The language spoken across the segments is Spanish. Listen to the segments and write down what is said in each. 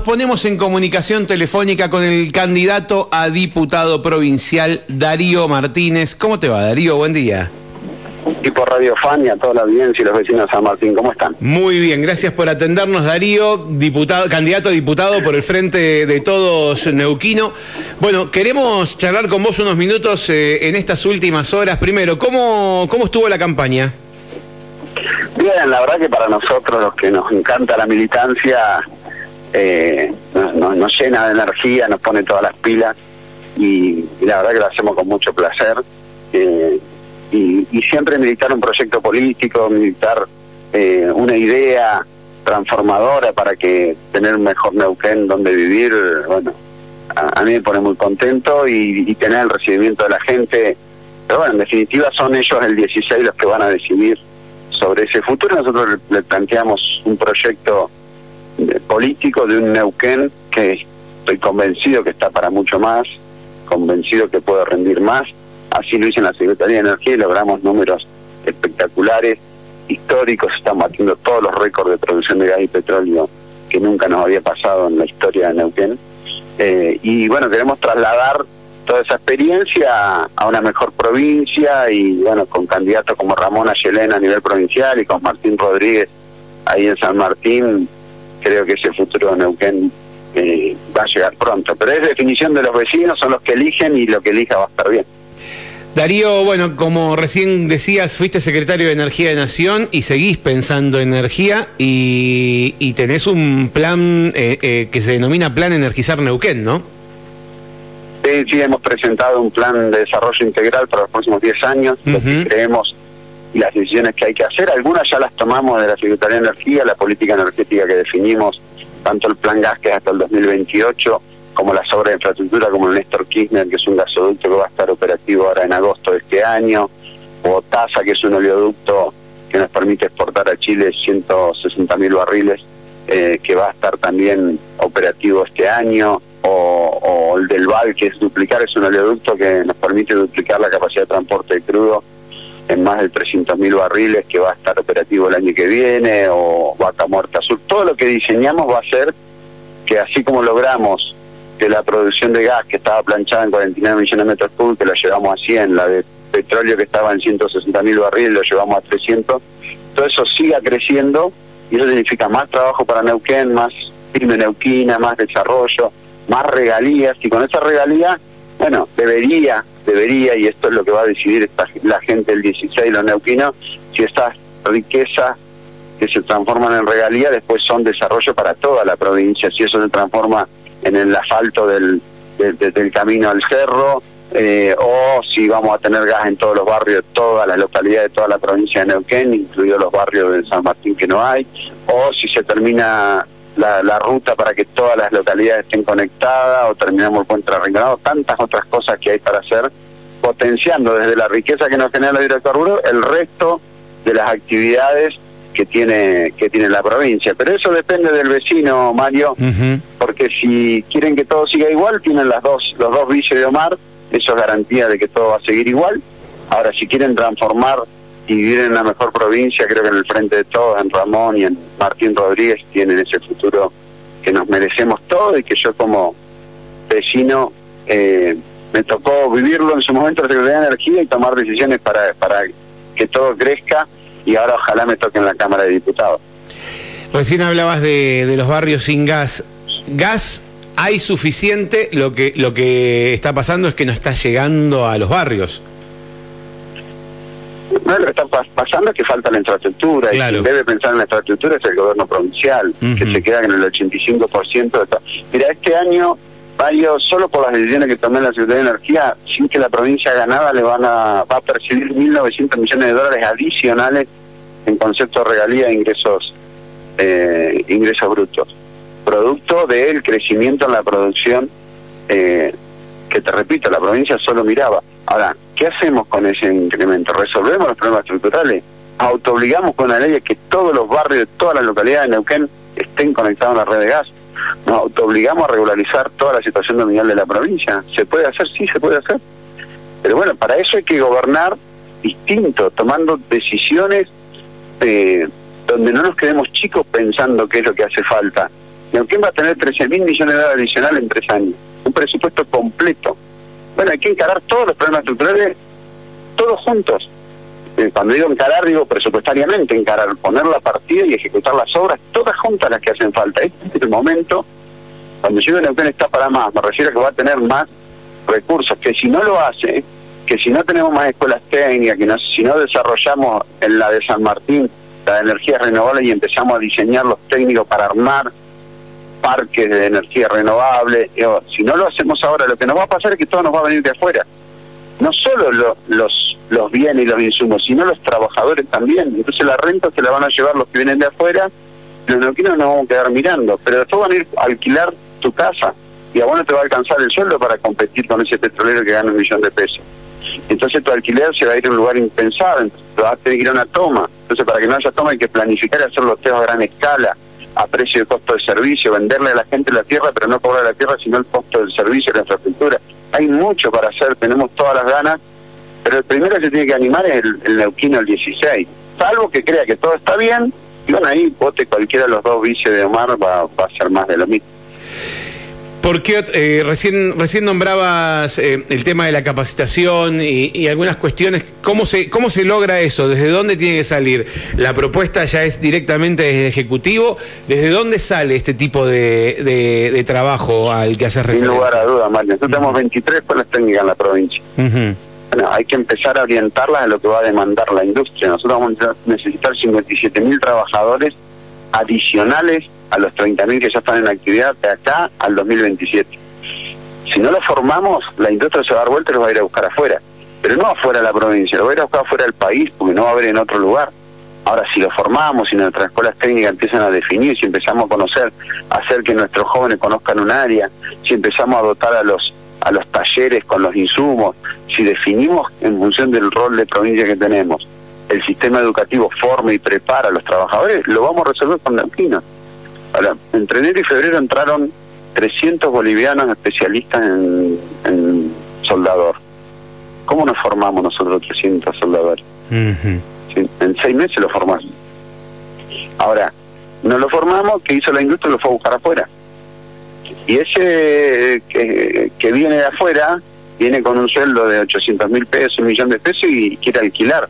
nos ponemos en comunicación telefónica con el candidato a diputado provincial Darío Martínez. ¿Cómo te va, Darío? Buen día. Y por Radio Fan y a toda la audiencia y los vecinos de San Martín, ¿cómo están? Muy bien, gracias por atendernos, Darío, diputado, candidato a diputado por el Frente de Todos Neuquino. Bueno, queremos charlar con vos unos minutos eh, en estas últimas horas. Primero, ¿cómo, ¿cómo estuvo la campaña? Bien, la verdad que para nosotros, los que nos encanta la militancia, eh, llena de energía, nos pone todas las pilas y, la verdad que lo hacemos con mucho placer. Eh, y, siempre militar un proyecto político, militar eh, una idea transformadora para que tener un mejor Neuquén donde vivir, bueno, a, mí me pone muy contento y, tener el recibimiento de la gente. Pero bueno, en definitiva son ellos el 16 los que van a decidir sobre ese futuro. Nosotros le, planteamos un proyecto político de un Neuquén que estoy convencido que está para mucho más, convencido que puede rendir más. Así lo hice en la Secretaría de Energía y logramos números espectaculares, históricos, estamos batiendo todos los récords de producción de gas y petróleo que nunca nos había pasado en la historia de Neuquén. Eh, y bueno, queremos trasladar toda esa experiencia a una mejor provincia y bueno, con candidatos como Ramón Ayelena a nivel provincial y con Martín Rodríguez ahí en San Martín, creo que ese futuro de Neuquén eh, va a llegar pronto. Pero es definición de los vecinos, son los que eligen y lo que elija va a estar bien. Darío, bueno, como recién decías, fuiste secretario de Energía de Nación y seguís pensando en energía y, tenés un plan eh, eh, que se denomina Plan Energizar Neuquén, ¿no? Sí, sí, hemos presentado un plan de desarrollo integral para los próximos 10 años, lo que creemos y las decisiones que hay que hacer. Algunas ya las tomamos de la Secretaría de Energía, la política energética que definimos, tanto el plan gas que es hasta el 2028 como las obras de infraestructura, como el Néstor Kirchner, que es un gasoducto que va a estar operativo ahora en agosto de este año, o TASA, que es un oleoducto que nos permite exportar a Chile 160 mil barriles, eh, que va a estar también operativo este año, o, el del VAL, que es duplicar, es un oleoducto que nos permite duplicar la capacidad de transporte de crudo en más de 300 mil barriles, que va a estar operativo el año que viene, o Vaca Muerta Sur. Todo lo que diseñamos va a ser que así como logramos que la producción de gas que estaba planchada en 49 millones de metros cúbicos, que la llevamos a 100, la de petróleo que estaba en 160 mil barriles, lo llevamos a 300, todo eso siga creciendo y eso significa más trabajo para Neuquén, más firme neuquina, más desarrollo, más regalías y con esa regalía, bueno, debería, debería, y esto es lo que va a decidir esta, la gente del 16, los neuquinos, si estas riquezas que se transforman en regalía después son desarrollo para toda la provincia, si eso se transforma en el asfalto del, del, camino al cerro, eh, o si vamos a tener gas en todos los barrios, todas las localidades de toda la provincia de Neuquén, incluidos los barrios de San Martín que no hay, o si se termina la, la ruta para que todas las localidades estén conectadas, o terminamos el puente tantas otras cosas que hay para hacer, potenciando desde la riqueza que nos genera el hidrocarburos el resto de las actividades que tiene que tiene la provincia. Pero eso depende del vecino, Mario, porque si quieren que todo siga igual, tienen las dos los dos villas de Omar, eso es garantía de que todo va a seguir igual. Ahora, si quieren transformar y vivir en una mejor provincia, creo que en el frente de todos, en Ramón y en Martín Rodríguez, tienen ese futuro que nos merecemos todos y que yo como vecino eh, me tocó vivirlo en su momento de de Energía y tomar decisiones para, para que todo crezca y ahora ojalá me toque en la Cámara de Diputados. Recién hablabas de, de los barrios sin gas. ¿Gas hay suficiente? Lo que, lo que está pasando es que no está llegando a los barrios. No, lo que está pasando es que falta la infraestructura y quien debe pensar en la infraestructura es el gobierno provincial, que se queda en el 85% de. Mira, este año varios, solo por las decisiones que tomé la Ciudad de Energía, sin que la provincia ganada le van a, va a percibir 1.900 millones de dólares adicionales en concepto de regalía e ingresos, eh, ingresos brutos. Producto del crecimiento en la producción, eh, que te repito, la provincia solo miraba. Ahora, ¿qué hacemos con ese incremento? ¿Resolvemos los problemas estructurales? ¿Autoobligamos con la ley a que todos los barrios de todas las localidades de Neuquén estén conectados a la red de gas? no, te obligamos a regularizar toda la situación nominal de la provincia. ¿Se puede hacer? Sí, se puede hacer. Pero bueno, para eso hay que gobernar distinto, tomando decisiones eh, donde no nos quedemos chicos pensando qué es lo que hace falta, Neuquén va a tener 13 mil millones de dólares adicionales en tres años. Un presupuesto completo. Bueno, hay que encarar todos los problemas estructurales, todos juntos. Eh, cuando digo encarar, digo presupuestariamente encarar, poner la partida y ejecutar las obras, todas juntas las que hacen falta. Este es el momento, cuando yo digo Neuquén está para más, me refiero a que va a tener más recursos, que si no lo hace, que si no tenemos más escuelas técnicas, que si no desarrollamos en la de San Martín la energía renovable y empezamos a diseñar los técnicos para armar parques de energía renovable. si no lo hacemos ahora, lo que nos va a pasar es que todo nos va a venir de afuera. No solo los, bienes y los insumos, sino los trabajadores también. Entonces la renta se la van a llevar los que vienen de afuera, los neuquinos nos vamos a quedar mirando, pero después van a ir a alquilar tu casa y a vos no te va a alcanzar el sueldo para competir con ese petrolero que gana un millón de pesos. Entonces tu alquiler se va a ir a un lugar impensado, entonces vas a tener a una toma. Entonces para que no haya toma hay que planificar hacer los test a gran escala a precio de costo de servicio, venderle a la gente la tierra, pero no cobrar la tierra, sino el costo del servicio, la infraestructura. Hay mucho para hacer, tenemos todas las ganas, pero el primero que se tiene que animar es el, Neuquino el 16. Salvo que crea que todo está bien, y bueno, ahí vote cualquiera de los dos vices de Omar, va, va a ser más de lo mismo. Porque eh, recién, recién nombrabas eh, el tema de la capacitación y, algunas cuestiones. ¿Cómo se, ¿Cómo se logra eso? ¿Desde dónde tiene que salir? ¿La propuesta ya es directamente desde el Ejecutivo? ¿Desde dónde sale este tipo de, de, trabajo al que haces referencia? Sin lugar a duda, Mario. Nosotros tenemos 23 escuelas técnicas en la provincia. Bueno, hay que empezar a orientarlas a lo que va a demandar la industria. Nosotros vamos a necesitar 57 mil trabajadores adicionales a los 30.000 que ya están en actividad de acá al 2027. Si no lo formamos, la industria se va a dar vuelta y los va a ir a buscar afuera. Pero no afuera de la provincia, lo va a ir a buscar afuera del país porque no va a haber en otro lugar. Ahora, si lo formamos, si nuestras escuelas técnicas empiezan a definir, si empezamos a conocer, a hacer que nuestros jóvenes conozcan un área, si empezamos a dotar a los a los talleres con los insumos, si definimos en función del rol de provincia que tenemos, el sistema educativo forma y prepara a los trabajadores, lo vamos a resolver con la. Ahora, entre enero y febrero entraron 300 bolivianos especialistas en, soldador. ¿Cómo nos formamos nosotros 300 soldadores? En seis meses lo formamos. Ahora, no lo formamos, ¿qué hizo la industria? Lo fue a buscar afuera. Y ese que, que viene de afuera, viene con un sueldo de 800 mil pesos, un millón de pesos y quiere alquilar.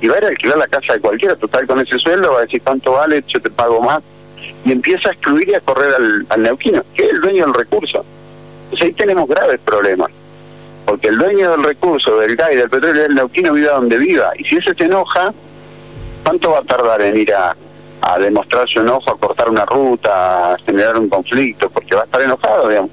Y va a ir a alquilar la casa de cualquiera, total con ese sueldo, va a decir cuánto vale, yo te pago más y empieza a excluir y a correr al, al neuquino, que es el dueño del recurso. Entonces ahí tenemos graves problemas, porque el dueño del recurso, del gas y del petróleo, el neuquino viva donde viva, y si ese se enoja, ¿cuánto va a tardar en ir a, a demostrar su enojo, a cortar una ruta, a generar un conflicto, porque va a estar enojado, digamos?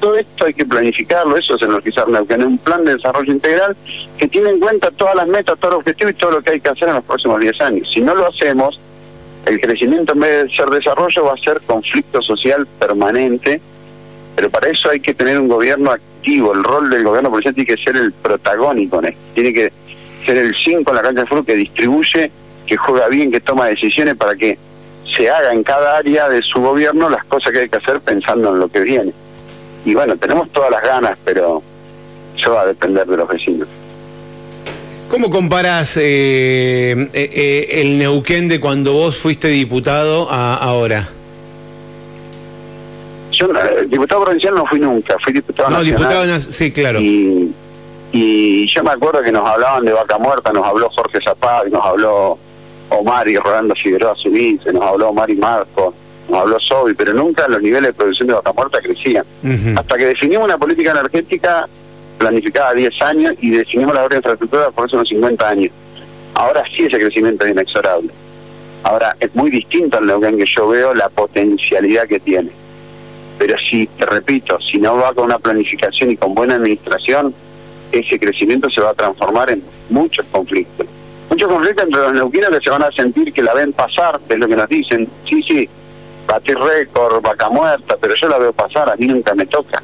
Todo esto hay que planificarlo, eso es energizar Neuquén, un plan de desarrollo integral que tiene en cuenta todas las metas, todos los objetivos y todo lo que hay que hacer en los próximos 10 años. Si no lo hacemos, el crecimiento en vez de ser desarrollo va a ser conflicto social permanente, pero para eso hay que tener un gobierno activo, el rol del gobierno policial tiene que ser el protagónico, tiene que ser el 5 en la cancha de fútbol que distribuye, que juega bien, que toma decisiones para que se haga en cada área de su gobierno las cosas que hay que hacer pensando en lo que viene. Y bueno, tenemos todas las ganas, pero eso va a depender de los vecinos. ¿Cómo comparás eh, eh, eh, el Neuquén de cuando vos fuiste diputado a ahora? Yo, diputado provincial no fui nunca, fui diputado no, diputado, sí, claro. Y, y yo me acuerdo que nos hablaban de Vaca Muerta, nos habló Jorge Zapag, nos habló Omar y Rolando Figueroa Subice, nos habló Omar y Marco, nos habló Sobi, pero nunca los niveles de producción de Vaca Muerta crecían. Hasta que definimos una política energética planificada a 10 años y definimos la obra de infraestructura por eso unos 50 años. Ahora sí ese crecimiento es inexorable. Ahora es muy distinto al Neuquén que yo veo la potencialidad que tiene. Pero si, te repito, si no va con una planificación y con buena administración, ese crecimiento se va a transformar en muchos conflictos. Muchos conflictos entre los neuquinos que se van a sentir que la ven pasar, es lo que nos dicen. Sí, sí, batir récord, vaca muerta, pero yo la veo pasar, a mí nunca me toca.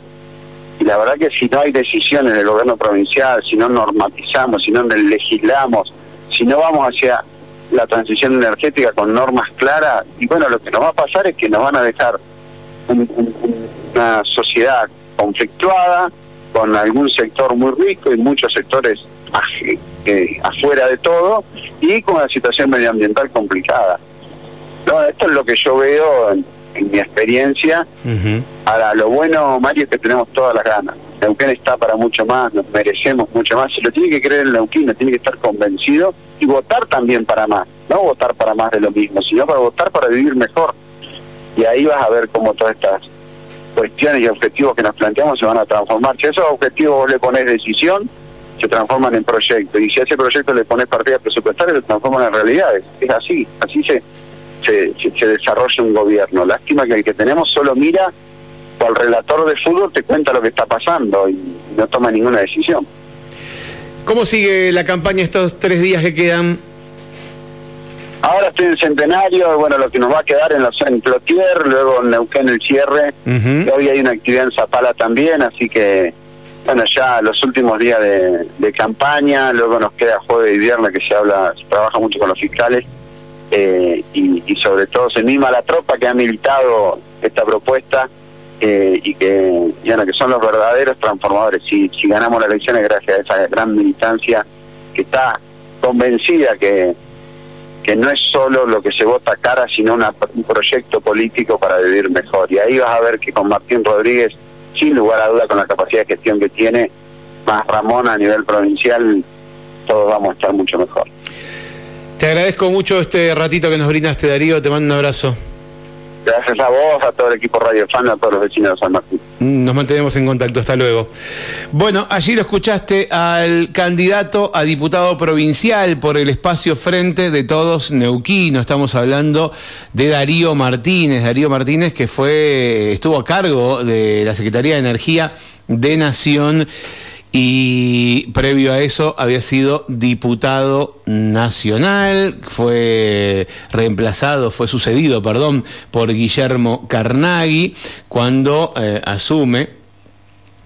Y la verdad que si no hay decisiones del gobierno provincial, si no normatizamos, si no legislamos, si no vamos hacia la transición energética con normas claras, y bueno, lo que nos va a pasar es que nos van a dejar una sociedad conflictuada, con algún sector muy rico y muchos sectores afuera de todo, y con una situación medioambiental complicada. No, esto es lo que yo veo en mi experiencia. Ahora, lo bueno, Mario, es que tenemos todas las ganas. Neuquén está para mucho más, nos merecemos mucho más. Se lo tiene que creer el Neuquino, tiene que estar convencido y votar también para más. No votar para más de lo mismo, sino para votar para vivir mejor. Y ahí vas a ver cómo todas estas cuestiones y objetivos que nos planteamos se van a transformar. Si a esos objetivos vos le pones decisión, se transforman en proyectos. Y si a ese proyecto le pones partida presupuestaria, se transforman en realidades. Es así, así se, se, se desarrolla un gobierno. Lástima que el que tenemos solo mira o el relator de fútbol te cuenta lo que está pasando y no toma ninguna decisión. ¿Cómo sigue la campaña estos tres días que quedan? Ahora estoy en Centenario, bueno, lo que nos va a quedar en, los, en Plotier, luego en Neuquén el cierre, hoy hay una actividad en Zapala también, así que, bueno, ya los últimos días de, campaña, luego nos queda jueves y viernes que se habla, se trabaja mucho con los fiscales, eh, y, y sobre todo se mima la tropa que ha militado esta propuesta, eh, y que ya que son los verdaderos transformadores. Si, si ganamos las elecciones gracias a esa gran militancia que está convencida que, que no es solo lo que se vota cara, sino un proyecto político para vivir mejor. Y ahí vas a ver que con Martín Rodríguez, sin lugar a duda, con la capacidad de gestión que tiene, más Ramón a nivel provincial, todos vamos a estar mucho mejor. Te agradezco mucho este ratito que nos brindaste, Darío. Te mando un abrazo. Gracias a vos, a todo el equipo Radio Fan, a todos los vecinos de San Martín. Nos mantenemos en contacto, hasta luego. Bueno, allí lo escuchaste al candidato a diputado provincial por el espacio Frente de Todos Neuquino. Estamos hablando de Darío Martínez. Darío Martínez que fue, estuvo a cargo de la Secretaría de Energía de Nación y previo a eso había sido diputado nacional, fue reemplazado, fue sucedido, perdón, por Guillermo Carnaghi cuando eh, asume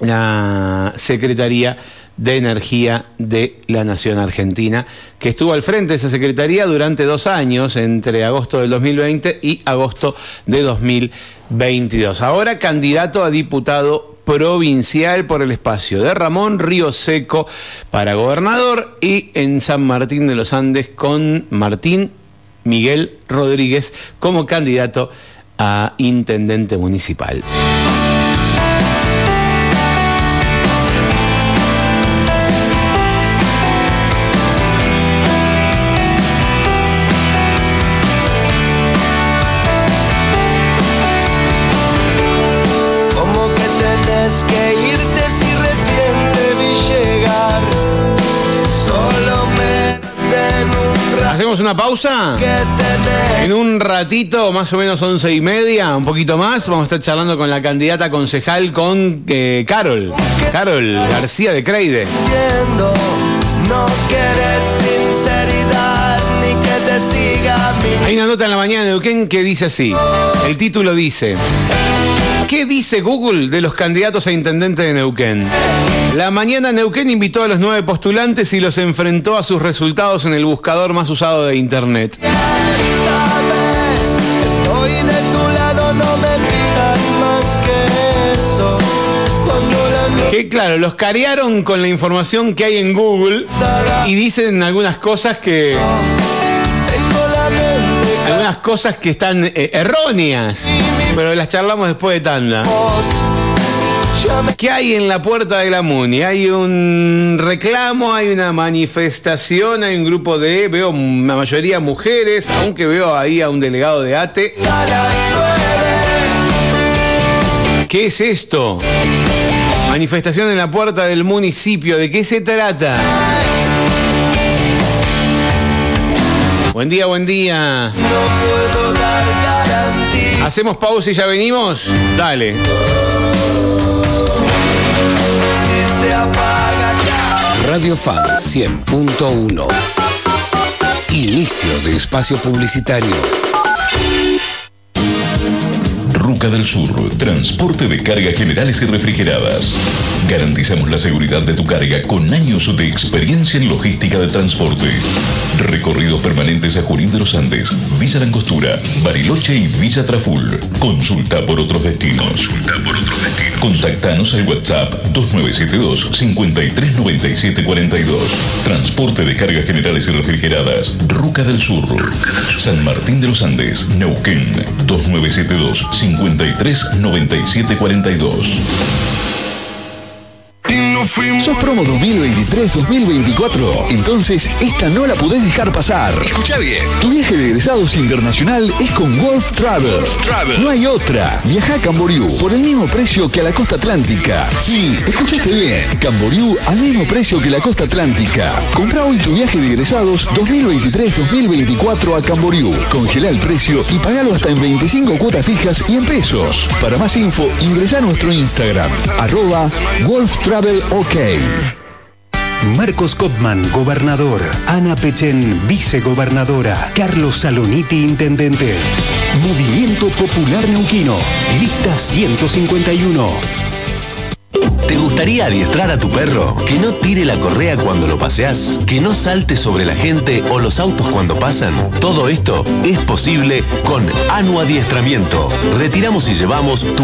la Secretaría de Energía de la Nación Argentina, que estuvo al frente de esa Secretaría durante dos años, entre agosto del 2020 y agosto de 2022. Ahora candidato a diputado provincial por el espacio de Ramón Río Seco para gobernador y en San Martín de los Andes con Martín Miguel Rodríguez como candidato a intendente municipal. Una pausa? En un ratito, más o menos once y media, un poquito más, vamos a estar charlando con la candidata concejal con eh, Carol. Carol García de Creide. Hay una nota en la mañana de Neuquén que dice así. El título dice. ¿Qué dice Google de los candidatos a intendente de Neuquén? La mañana Neuquén invitó a los nueve postulantes y los enfrentó a sus resultados en el buscador más usado de Internet. Que claro, los carearon con la información que hay en Google y dicen algunas cosas que algunas cosas que están eh, erróneas, pero las charlamos después de tanda. ¿Qué hay en la puerta de la MUNI? Hay un reclamo, hay una manifestación, hay un grupo de, veo la mayoría mujeres, aunque veo ahí a un delegado de ATE. ¿Qué es esto? Manifestación en la puerta del municipio, ¿de qué se trata? Buen día, buen día. ¿Hacemos pausa y ya venimos? Dale. Radio Fan 100.1. Inicio de espacio publicitario. Ruca del Sur, transporte de cargas generales y refrigeradas. Garantizamos la seguridad de tu carga con años de experiencia en logística de transporte. Recorridos permanentes a Junín de los Andes, Villa Langostura, Bariloche y Villa Traful. Consulta por otros destinos. Consulta por otros destinos. Contactanos al WhatsApp 2972 539742. Transporte de cargas generales y refrigeradas. Ruca del Sur. San Martín de los Andes, Neuquén 2972 53 97 42. 539742. ¿Sos promo 2023-2024? Entonces, esta no la podés dejar pasar. Escucha bien. Tu viaje de egresados internacional es con Wolf Travel. Travel. No hay otra. Viaja a Camboriú por el mismo precio que a la costa atlántica. Sí, escuchaste bien. Camboriú al mismo precio que la costa atlántica. Compra hoy tu viaje de egresados 2023-2024 a Camboriú. Congela el precio y pagalo hasta en 25 cuotas fijas y en pesos. Para más info, ingresa a nuestro Instagram, arroba Wolf Travel OK. Marcos Kopman, gobernador. Ana Pechen, vicegobernadora. Carlos Saloniti, intendente. Movimiento Popular Neuquino. Lista 151. ¿Te gustaría adiestrar a tu perro? Que no tire la correa cuando lo paseas, que no salte sobre la gente o los autos cuando pasan. Todo esto es posible con Anu Adiestramiento. Retiramos y llevamos tu